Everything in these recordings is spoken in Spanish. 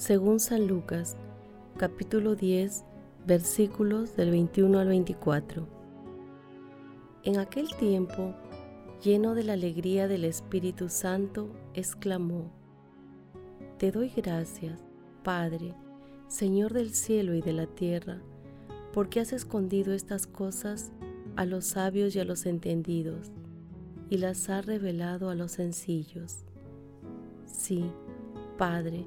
según San Lucas, capítulo 10, versículos del 21 al 24. En aquel tiempo, lleno de la alegría del Espíritu Santo, exclamó, Te doy gracias, Padre, Señor del cielo y de la tierra, porque has escondido estas cosas a los sabios y a los entendidos, y las has revelado a los sencillos. Sí, Padre,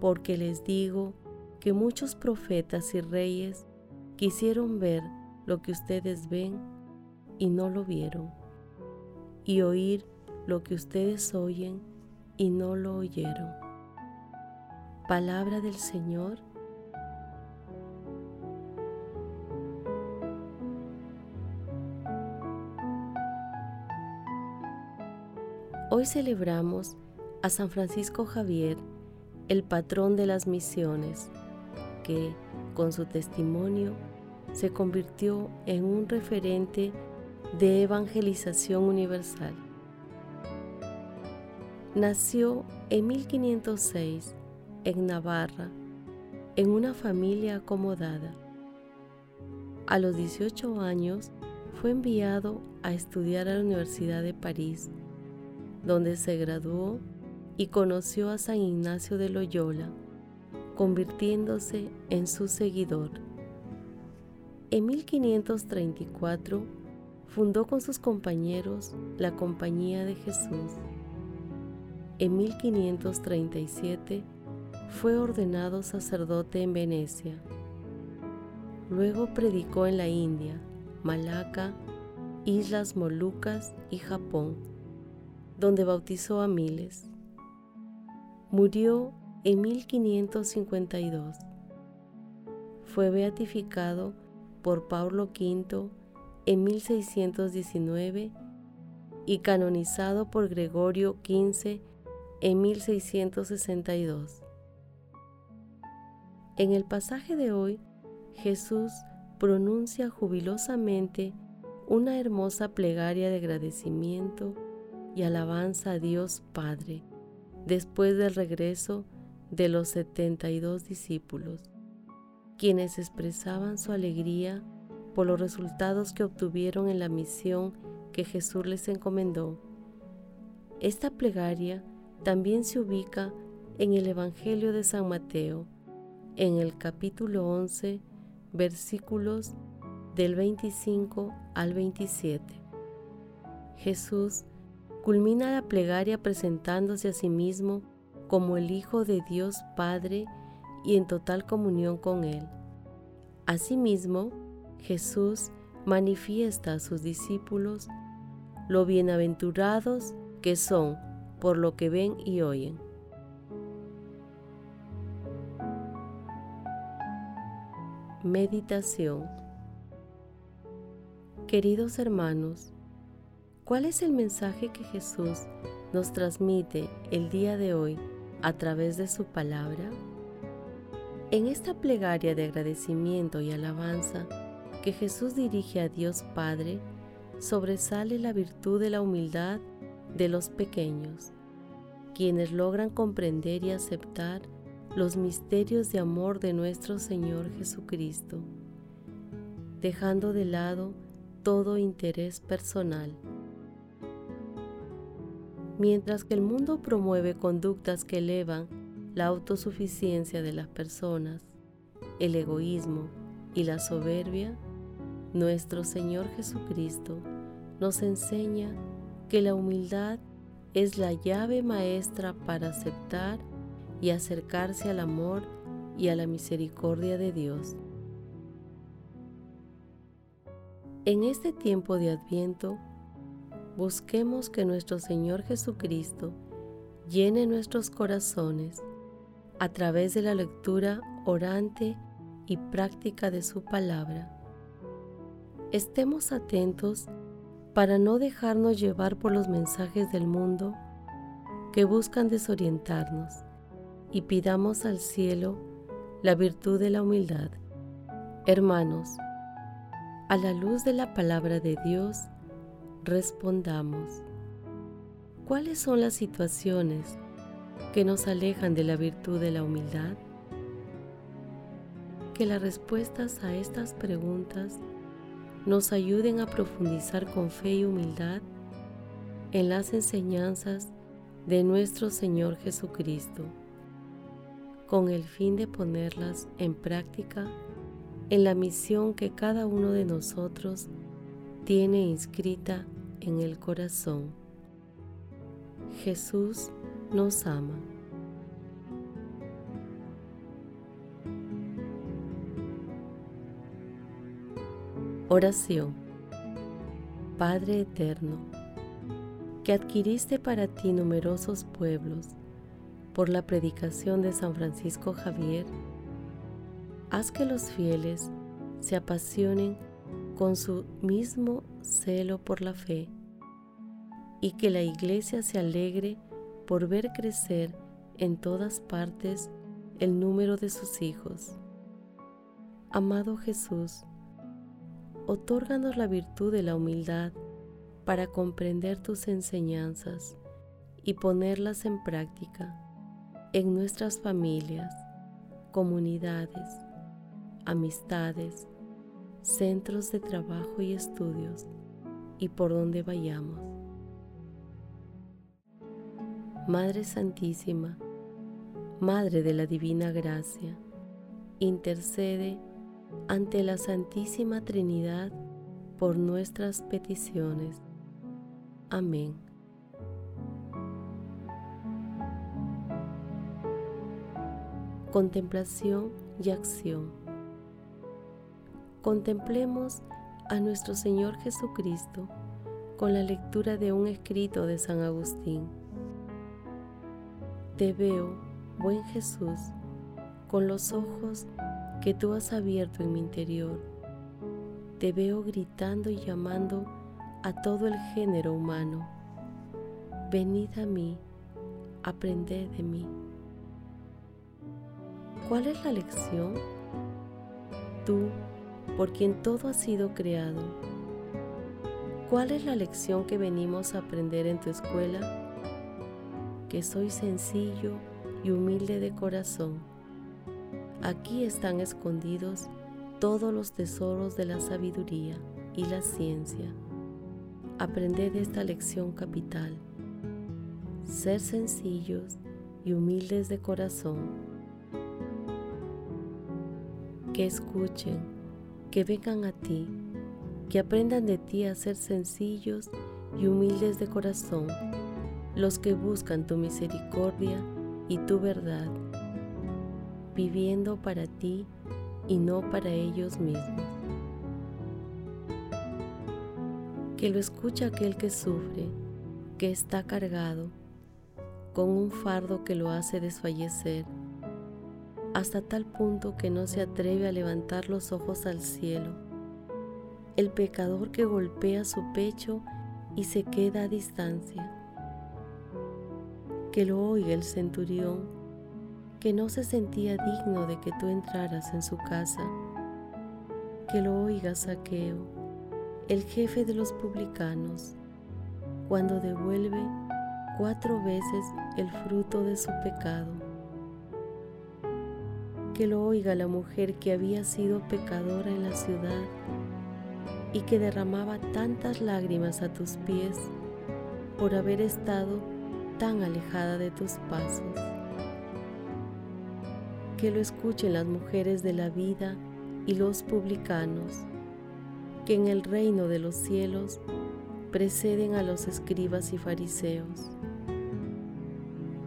porque les digo que muchos profetas y reyes quisieron ver lo que ustedes ven y no lo vieron, y oír lo que ustedes oyen y no lo oyeron. Palabra del Señor. Hoy celebramos a San Francisco Javier, el patrón de las misiones, que con su testimonio se convirtió en un referente de evangelización universal. Nació en 1506 en Navarra, en una familia acomodada. A los 18 años fue enviado a estudiar a la Universidad de París, donde se graduó y conoció a San Ignacio de Loyola, convirtiéndose en su seguidor. En 1534 fundó con sus compañeros la Compañía de Jesús. En 1537 fue ordenado sacerdote en Venecia. Luego predicó en la India, Malaca, Islas Molucas y Japón, donde bautizó a miles. Murió en 1552. Fue beatificado por Pablo V en 1619 y canonizado por Gregorio XV en 1662. En el pasaje de hoy, Jesús pronuncia jubilosamente una hermosa plegaria de agradecimiento y alabanza a Dios Padre después del regreso de los 72 discípulos, quienes expresaban su alegría por los resultados que obtuvieron en la misión que Jesús les encomendó. Esta plegaria también se ubica en el Evangelio de San Mateo, en el capítulo 11, versículos del 25 al 27. Jesús culmina la plegaria presentándose a sí mismo como el Hijo de Dios Padre y en total comunión con Él. Asimismo, Jesús manifiesta a sus discípulos lo bienaventurados que son por lo que ven y oyen. Meditación Queridos hermanos, ¿Cuál es el mensaje que Jesús nos transmite el día de hoy a través de su palabra? En esta plegaria de agradecimiento y alabanza que Jesús dirige a Dios Padre, sobresale la virtud de la humildad de los pequeños, quienes logran comprender y aceptar los misterios de amor de nuestro Señor Jesucristo, dejando de lado todo interés personal. Mientras que el mundo promueve conductas que elevan la autosuficiencia de las personas, el egoísmo y la soberbia, nuestro Señor Jesucristo nos enseña que la humildad es la llave maestra para aceptar y acercarse al amor y a la misericordia de Dios. En este tiempo de Adviento, busquemos que nuestro Señor Jesucristo llene nuestros corazones a través de la lectura orante y práctica de su palabra. Estemos atentos para no dejarnos llevar por los mensajes del mundo que buscan desorientarnos y pidamos al cielo la virtud de la humildad. Hermanos, a la luz de la palabra de Dios, respondamos. ¿Cuáles son las situaciones que nos alejan de la virtud de la humildad? Que las respuestas a estas preguntas nos ayuden a profundizar con fe y humildad en las enseñanzas de nuestro Señor Jesucristo, con el fin de ponerlas en práctica en la misión que cada uno de nosotros tiene inscrita en el corazón. Jesús nos ama. Oración. Padre Eterno, que adquiriste para ti numerosos pueblos por la predicación de San Francisco Javier, haz que los fieles se apasionen con su mismo celo por la fe y que la iglesia se alegre por ver crecer en todas partes el número de sus hijos. Amado Jesús, otórganos la virtud de la humildad para comprender tus enseñanzas y ponerlas en práctica en nuestras familias, comunidades, amistades, centros de trabajo y estudios y por donde vayamos. Madre Santísima, Madre de la Divina Gracia, intercede ante la Santísima Trinidad por nuestras peticiones. Amén. Contemplación y acción. Contemplemos a nuestro Señor Jesucristo con la lectura de un escrito de San Agustín. Te veo, buen Jesús, con los ojos que tú has abierto en mi interior. Te veo gritando y llamando a todo el género humano. Venid a mí, aprended de mí. ¿Cuál es la lección? Tú, por quien todo ha sido creado. ¿Cuál es la lección que venimos a aprender en tu escuela? Que soy sencillo y humilde de corazón. Aquí están escondidos todos los tesoros de la sabiduría y la ciencia. Aprended esta lección capital. Ser sencillos y humildes de corazón que escuchen, que vengan a ti, que aprendan de ti a ser sencillos y humildes de corazón, los que buscan tu misericordia y tu verdad, viviendo para ti y no para ellos mismos. Que lo escucha aquel que sufre, que está cargado, con un fardo que lo hace desfallecer hasta tal punto que no se atreve a levantar los ojos al cielo. El pecador que golpea su pecho y se queda a distancia. Que lo oiga el centurión que no se sentía digno de que tú entraras en su casa. Que lo oiga Saqueo, el jefe de los publicanos, cuando devuelve cuatro veces el fruto de su pecado. Que lo oiga la mujer que había sido pecadora en la ciudad y que derramaba tantas lágrimas a tus pies por haber estado tan alejada de tus pasos. Que lo escuchen las mujeres de la vida y los publicanos, que en el reino de los cielos preceden a los escribas y fariseos.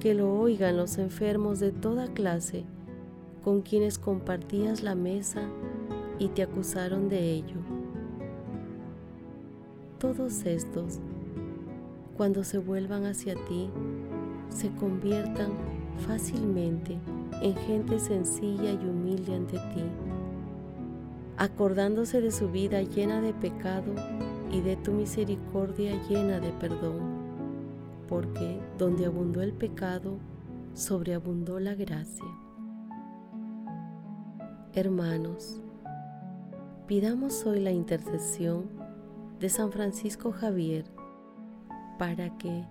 Que lo oigan los enfermos de toda clase con quienes compartías la mesa y te acusaron de ello. Todos estos, cuando se vuelvan hacia ti, se conviertan fácilmente en gente sencilla y humilde ante ti, acordándose de su vida llena de pecado y de tu misericordia llena de perdón, porque donde abundó el pecado, sobreabundó la gracia. Hermanos, pidamos hoy la intercesión de San Francisco Javier para que,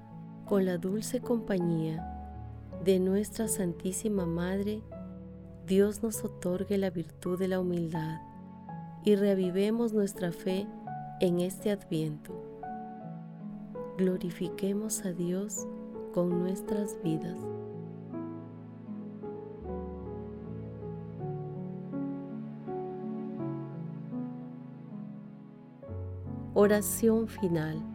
con la dulce compañía de nuestra Santísima Madre, Dios nos otorgue la virtud de la humildad y reavivemos nuestra fe en este adviento. Glorifiquemos a Dios con nuestras vidas. Oración final.